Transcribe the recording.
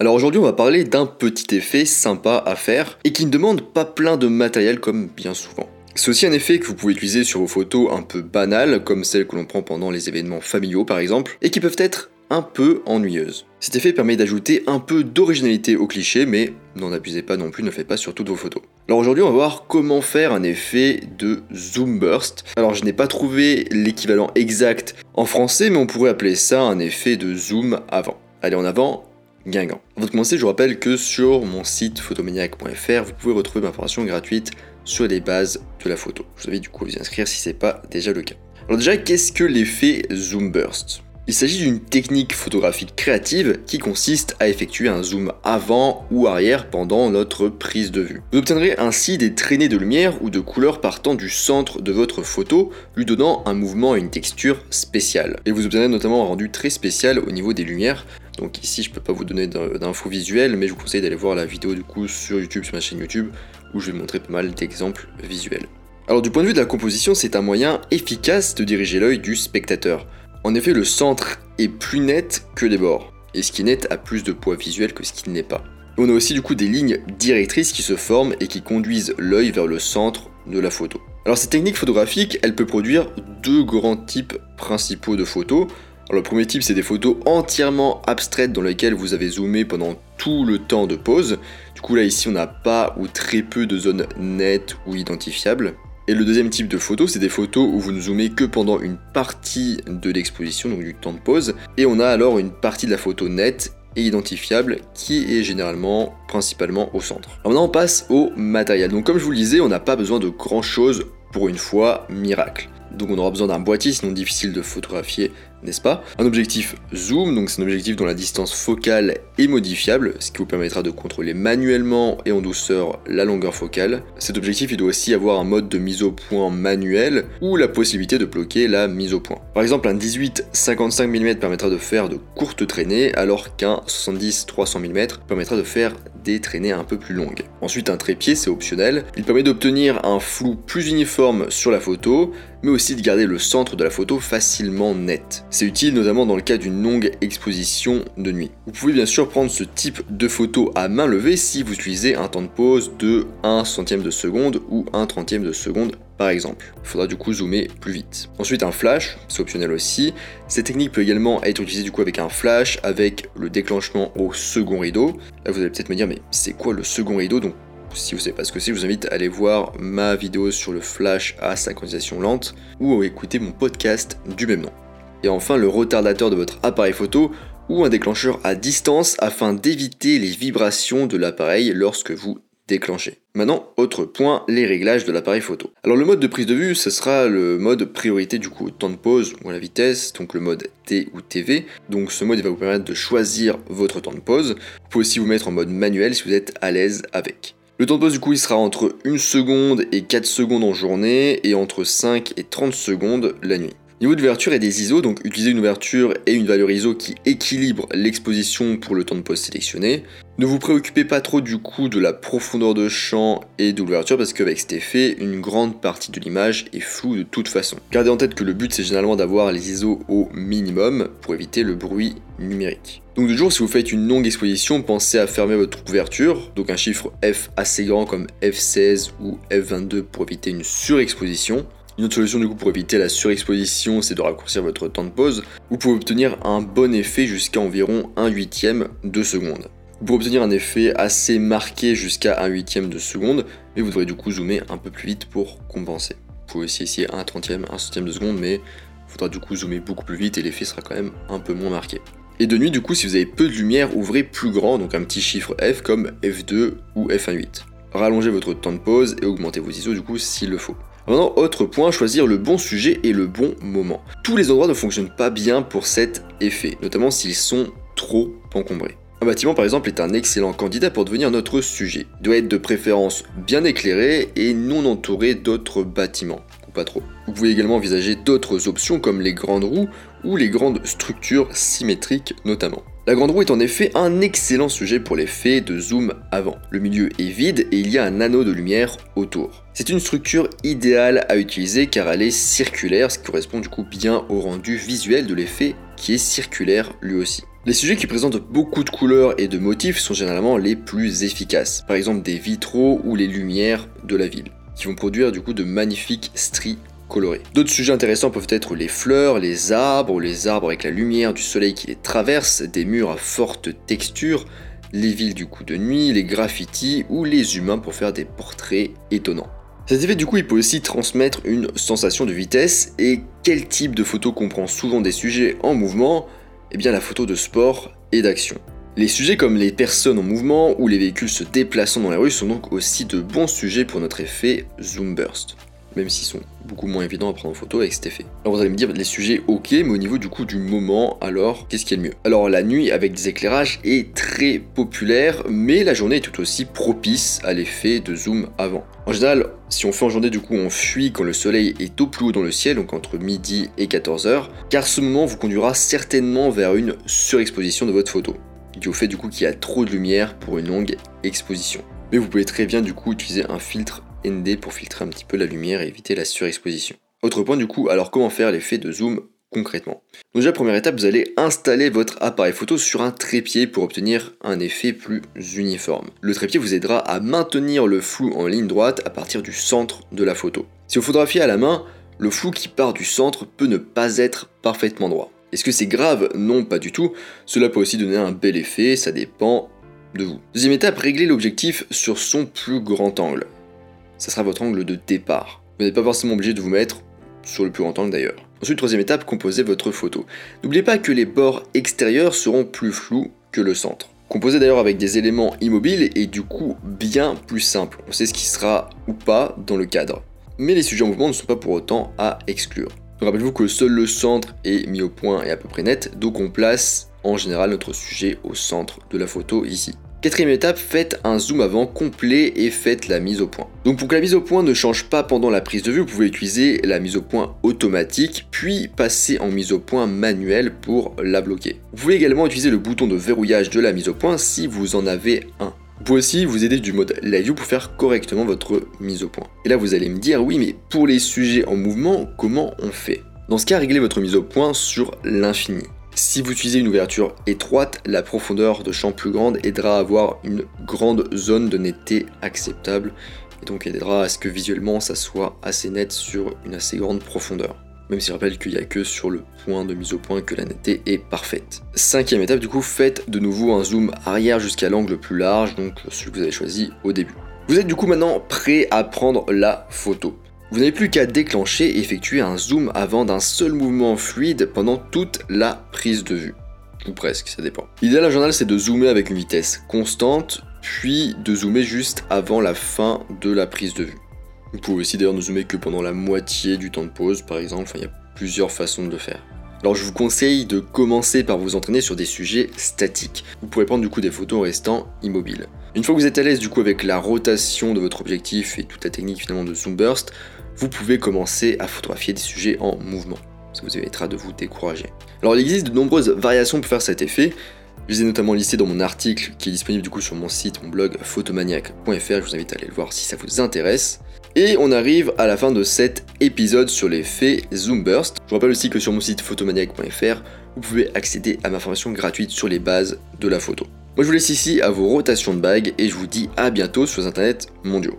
Alors aujourd'hui on va parler d'un petit effet sympa à faire et qui ne demande pas plein de matériel comme bien souvent. C'est aussi un effet que vous pouvez utiliser sur vos photos un peu banales, comme celles que l'on prend pendant les événements familiaux par exemple, et qui peuvent être un peu ennuyeuses. Cet effet permet d'ajouter un peu d'originalité au cliché, mais n'en abusez pas non plus, ne faites pas sur toutes vos photos. Alors aujourd'hui on va voir comment faire un effet de zoom burst. Alors je n'ai pas trouvé l'équivalent exact en français, mais on pourrait appeler ça un effet de zoom avant. Allez en avant, Avant de commencer, je vous rappelle que sur mon site photomaniac.fr, vous pouvez retrouver ma formation gratuite sur les bases de la photo. Vous invite du coup à vous inscrire si ce n'est pas déjà le cas. Alors déjà, qu'est-ce que l'effet Zoom Burst? Il s'agit d'une technique photographique créative qui consiste à effectuer un zoom avant ou arrière pendant notre prise de vue. Vous obtiendrez ainsi des traînées de lumière ou de couleurs partant du centre de votre photo, lui donnant un mouvement et une texture spéciale. Et vous obtiendrez notamment un rendu très spécial au niveau des lumières, donc ici, je peux pas vous donner d'infos visuelles, mais je vous conseille d'aller voir la vidéo du coup sur YouTube, sur ma chaîne YouTube, où je vais montrer pas mal d'exemples visuels. Alors du point de vue de la composition, c'est un moyen efficace de diriger l'œil du spectateur. En effet, le centre est plus net que les bords, et ce qui est net a plus de poids visuel que ce qui n'est pas. On a aussi du coup des lignes directrices qui se forment et qui conduisent l'œil vers le centre de la photo. Alors cette technique photographique, elle peut produire deux grands types principaux de photos. Alors le premier type, c'est des photos entièrement abstraites dans lesquelles vous avez zoomé pendant tout le temps de pause. Du coup là ici, on n'a pas ou très peu de zones nettes ou identifiables. Et le deuxième type de photo, c'est des photos où vous ne zoomez que pendant une partie de l'exposition, donc du temps de pause, et on a alors une partie de la photo nette et identifiable qui est généralement principalement au centre. Alors maintenant on passe au matériel. Donc comme je vous le disais, on n'a pas besoin de grand chose pour une fois miracle. Donc on aura besoin d'un boîtier, sinon difficile de photographier n'est-ce pas Un objectif zoom, donc c'est un objectif dont la distance focale est modifiable, ce qui vous permettra de contrôler manuellement et en douceur la longueur focale. Cet objectif, il doit aussi avoir un mode de mise au point manuel ou la possibilité de bloquer la mise au point. Par exemple, un 18-55 mm permettra de faire de courtes traînées, alors qu'un 70-300 mm permettra de faire des traînées un peu plus longues. Ensuite, un trépied, c'est optionnel. Il permet d'obtenir un flou plus uniforme sur la photo, mais aussi de garder le centre de la photo facilement net. C'est utile notamment dans le cas d'une longue exposition de nuit. Vous pouvez bien sûr prendre ce type de photo à main levée si vous utilisez un temps de pause de 1 centième de seconde ou 1 trentième de seconde par exemple. Il faudra du coup zoomer plus vite. Ensuite un flash, c'est optionnel aussi. Cette technique peut également être utilisée du coup avec un flash, avec le déclenchement au second rideau. Là vous allez peut-être me dire mais c'est quoi le second rideau? Donc si vous savez pas ce que c'est, je vous invite à aller voir ma vidéo sur le flash à synchronisation lente ou à écouter mon podcast du même nom. Et enfin, le retardateur de votre appareil photo ou un déclencheur à distance afin d'éviter les vibrations de l'appareil lorsque vous déclenchez. Maintenant, autre point, les réglages de l'appareil photo. Alors le mode de prise de vue, ce sera le mode priorité du coup temps de pause ou la vitesse, donc le mode T ou TV. Donc ce mode va vous permettre de choisir votre temps de pause. Vous pouvez aussi vous mettre en mode manuel si vous êtes à l'aise avec. Le temps de pause du coup il sera entre 1 seconde et 4 secondes en journée et entre 5 et 30 secondes la nuit. Niveau d'ouverture et des ISO, donc utilisez une ouverture et une valeur ISO qui équilibre l'exposition pour le temps de pause sélectionné. Ne vous préoccupez pas trop du coup de la profondeur de champ et de l'ouverture parce qu'avec cet effet, une grande partie de l'image est floue de toute façon. Gardez en tête que le but c'est généralement d'avoir les ISO au minimum pour éviter le bruit numérique. Donc de jour, si vous faites une longue exposition, pensez à fermer votre ouverture, donc un chiffre F assez grand comme F16 ou F22 pour éviter une surexposition. Une autre solution du coup pour éviter la surexposition, c'est de raccourcir votre temps de pause. Vous pouvez obtenir un bon effet jusqu'à environ 1 huitième de seconde. Vous pouvez obtenir un effet assez marqué jusqu'à 1 huitième de seconde, mais vous devrez du coup zoomer un peu plus vite pour compenser. Vous pouvez aussi essayer 1 trentième, 1 centième de seconde, mais il faudra du coup zoomer beaucoup plus vite et l'effet sera quand même un peu moins marqué. Et de nuit, du coup, si vous avez peu de lumière, ouvrez plus grand, donc un petit chiffre F comme F2 ou F1.8. Rallongez votre temps de pause et augmentez vos ISO du coup s'il le faut. Maintenant, autre point, choisir le bon sujet et le bon moment. Tous les endroits ne fonctionnent pas bien pour cet effet, notamment s'ils sont trop encombrés. Un bâtiment par exemple est un excellent candidat pour devenir notre sujet. Il doit être de préférence bien éclairé et non entouré d'autres bâtiments, ou pas trop. Vous pouvez également envisager d'autres options comme les grandes roues ou les grandes structures symétriques notamment. La grande roue est en effet un excellent sujet pour l'effet de zoom avant. Le milieu est vide et il y a un anneau de lumière autour. C'est une structure idéale à utiliser car elle est circulaire, ce qui correspond du coup bien au rendu visuel de l'effet qui est circulaire lui aussi. Les sujets qui présentent beaucoup de couleurs et de motifs sont généralement les plus efficaces, par exemple des vitraux ou les lumières de la ville, qui vont produire du coup de magnifiques stries D'autres sujets intéressants peuvent être les fleurs, les arbres, les arbres avec la lumière du soleil qui les traverse, des murs à forte texture, les villes du coup de nuit, les graffitis ou les humains pour faire des portraits étonnants. Cet effet du coup il peut aussi transmettre une sensation de vitesse et quel type de photo comprend souvent des sujets en mouvement? Eh bien la photo de sport et d'action. Les sujets comme les personnes en mouvement ou les véhicules se déplaçant dans la rue sont donc aussi de bons sujets pour notre effet zoom burst même s'ils sont beaucoup moins évidents à prendre en photo avec cet effet. Alors vous allez me dire, les sujets ok, mais au niveau du coup du moment, alors qu'est-ce qui est le mieux? Alors la nuit avec des éclairages est très populaire, mais la journée est tout aussi propice à l'effet de zoom avant. En général, si on fait en journée, du coup, on fuit quand le soleil est au plus haut dans le ciel, donc entre midi et 14h, car ce moment vous conduira certainement vers une surexposition de votre photo, dû au fait du coup qu'il y a trop de lumière pour une longue exposition. Mais vous pouvez très bien du coup utiliser un filtre ND pour filtrer un petit peu la lumière et éviter la surexposition. Autre point du coup, alors comment faire l'effet de zoom concrètement? Donc déjà première étape, vous allez installer votre appareil photo sur un trépied pour obtenir un effet plus uniforme. Le trépied vous aidera à maintenir le flou en ligne droite à partir du centre de la photo. Si vous photographiez à la main, le flou qui part du centre peut ne pas être parfaitement droit. Est-ce que c'est grave? Non, pas du tout. Cela peut aussi donner un bel effet, ça dépend de vous. Deuxième étape, réglez l'objectif sur son plus grand angle ça sera votre angle de départ. Vous n'êtes pas forcément obligé de vous mettre sur le plus grand angle d'ailleurs. Ensuite, troisième étape, composez votre photo. N'oubliez pas que les bords extérieurs seront plus flous que le centre. Composez d'ailleurs avec des éléments immobiles et du coup bien plus simple. On sait ce qui sera ou pas dans le cadre. Mais les sujets en mouvement ne sont pas pour autant à exclure. Rappelez-vous que seul le centre est mis au point et à peu près net, donc on place en général notre sujet au centre de la photo ici. Quatrième étape, faites un zoom avant complet et faites la mise au point. Donc pour que la mise au point ne change pas pendant la prise de vue, vous pouvez utiliser la mise au point automatique, puis passer en mise au point manuelle pour la bloquer. Vous pouvez également utiliser le bouton de verrouillage de la mise au point si vous en avez un. Vous pouvez aussi vous aider du mode Live View pour faire correctement votre mise au point. Et là vous allez me dire, oui mais pour les sujets en mouvement, comment on fait? Dans ce cas, réglez votre mise au point sur l'infini. Si vous utilisez une ouverture étroite, la profondeur de champ plus grande aidera à avoir une grande zone de netteté acceptable et donc aidera à ce que visuellement ça soit assez net sur une assez grande profondeur. Même si je rappelle qu'il n'y a que sur le point de mise au point que la netteté est parfaite. Cinquième étape, du coup, faites de nouveau un zoom arrière jusqu'à l'angle plus large, donc celui que vous avez choisi au début. Vous êtes du coup maintenant prêt à prendre la photo. Vous n'avez plus qu'à déclencher et effectuer un zoom avant d'un seul mouvement fluide pendant toute la prise de vue. Ou presque, ça dépend. L'idéal en journal c'est de zoomer avec une vitesse constante, puis de zoomer juste avant la fin de la prise de vue. Vous pouvez aussi d'ailleurs ne zoomer que pendant la moitié du temps de pause par exemple, il y a plusieurs façons de le faire. Alors je vous conseille de commencer par vous entraîner sur des sujets statiques. Vous pourrez prendre du coup des photos en restant immobile. Une fois que vous êtes à l'aise du coup avec la rotation de votre objectif et toute la technique finalement de zoom burst, vous pouvez commencer à photographier des sujets en mouvement. Ça vous évitera de vous décourager. Alors il existe de nombreuses variations pour faire cet effet. Je les ai notamment listées dans mon article qui est disponible du coup sur mon site, mon blog photomaniac.fr. Je vous invite à aller le voir si ça vous intéresse. Et on arrive à la fin de cet épisode sur l'effet Zoom Burst. Je vous rappelle aussi que sur mon site photomaniac.fr, vous pouvez accéder à ma formation gratuite sur les bases de la photo. Moi je vous laisse ici à vos rotations de bagues et je vous dis à bientôt sur les internets mondiaux.